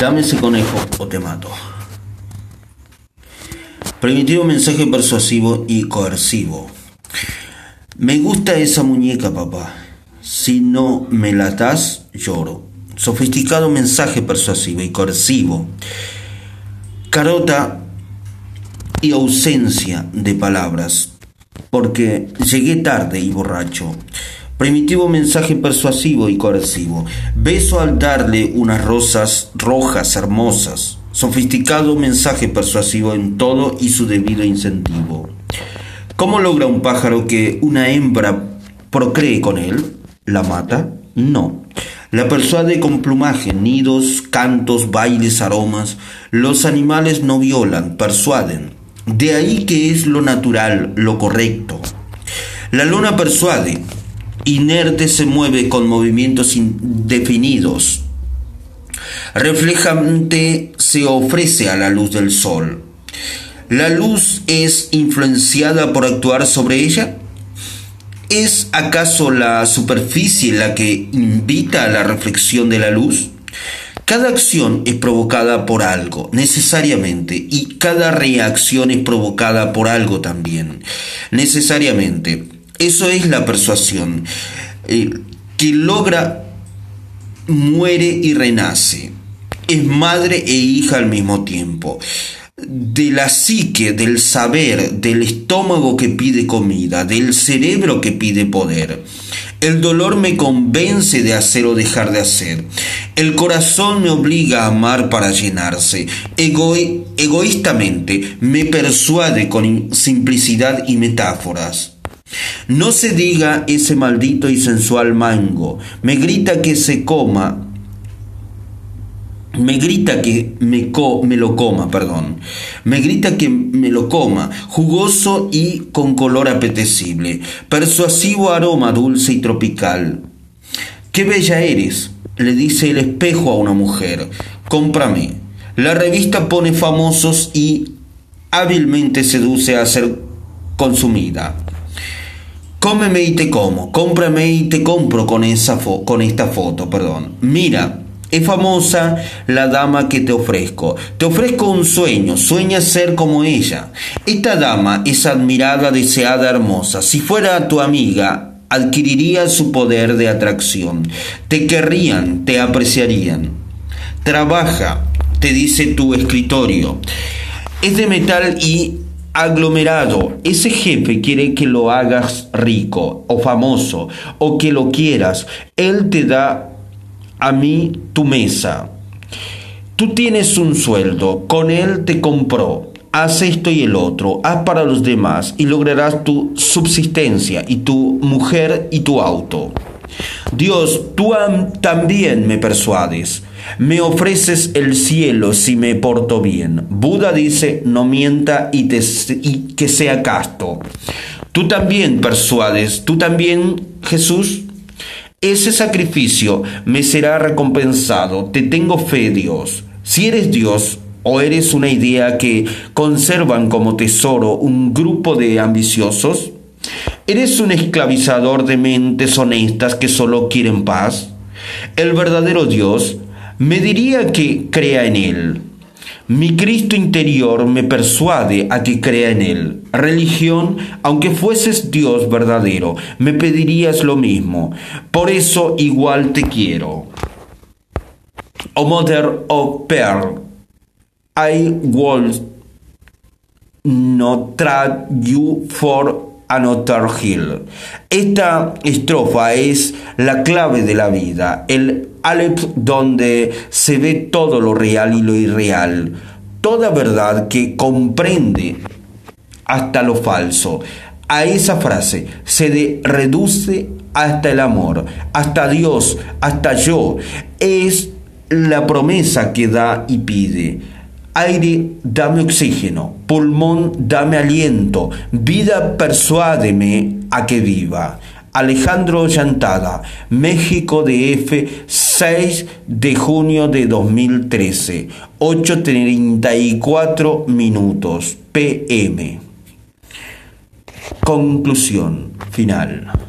Dame ese conejo o te mato. Primitivo mensaje persuasivo y coercivo. Me gusta esa muñeca, papá. Si no me la das, lloro. Sofisticado mensaje persuasivo y coercivo. Carota y ausencia de palabras, porque llegué tarde y borracho. Primitivo mensaje persuasivo y coercivo. Beso al darle unas rosas rojas hermosas. Sofisticado mensaje persuasivo en todo y su debido incentivo. ¿Cómo logra un pájaro que una hembra procree con él? ¿La mata? No. La persuade con plumaje, nidos, cantos, bailes, aromas. Los animales no violan, persuaden. De ahí que es lo natural, lo correcto. La luna persuade, inerte se mueve con movimientos indefinidos. Reflejante se ofrece a la luz del sol. ¿La luz es influenciada por actuar sobre ella? ¿Es acaso la superficie la que invita a la reflexión de la luz? Cada acción es provocada por algo, necesariamente, y cada reacción es provocada por algo también, necesariamente. Eso es la persuasión, eh, que logra, muere y renace. Es madre e hija al mismo tiempo. De la psique, del saber, del estómago que pide comida, del cerebro que pide poder. El dolor me convence de hacer o dejar de hacer. El corazón me obliga a amar para llenarse. egoístamente me persuade con simplicidad y metáforas. No se diga ese maldito y sensual mango. Me grita que se coma. Me grita que me, me lo coma, perdón. Me grita que me lo coma, jugoso y con color apetecible, persuasivo aroma dulce y tropical. ¡Qué bella eres! le dice el espejo a una mujer. Cómprame. La revista pone famosos y hábilmente seduce a ser consumida. Cómeme y te como, cómprame y te compro con, esa con esta foto, perdón. Mira, es famosa la dama que te ofrezco. Te ofrezco un sueño, sueña ser como ella. Esta dama es admirada, deseada, hermosa. Si fuera tu amiga, adquiriría su poder de atracción. Te querrían, te apreciarían. Trabaja, te dice tu escritorio. Es de metal y aglomerado. Ese jefe quiere que lo hagas rico o famoso o que lo quieras. Él te da a mí tu mesa. Tú tienes un sueldo, con él te compró. Haz esto y el otro, haz para los demás y lograrás tu subsistencia y tu mujer y tu auto. Dios, tú también me persuades. Me ofreces el cielo si me porto bien. Buda dice, no mienta y, que sea casto. Tú también persuades, tú también, Jesús. Ese sacrificio me será recompensado. Te tengo fe, Dios. Si eres Dios, o eres una idea que conservan como tesoro un grupo de ambiciosos, ¿Eres un esclavizador de mentes honestas que solo quieren paz? El verdadero Dios me diría que crea en Él. Mi Cristo interior me persuade a que crea en Él. Religión, aunque fueses Dios verdadero, me pedirías lo mismo. Por eso igual te quiero. O Mother of Pearl, I will not trade you for Another Hill. Esta estrofa es la clave de la vida, el Aleph donde se ve todo lo real y lo irreal, toda verdad que comprende hasta lo falso. A esa frase se reduce hasta el amor, hasta Dios, hasta yo. Es la promesa que da y pide. Aire, dame oxígeno. Pulmón, dame aliento. Vida, persuádeme a que viva. Alejandro Llantada, México DF, 6 de junio de 2013, 8.34 minutos, PM. Conclusión final.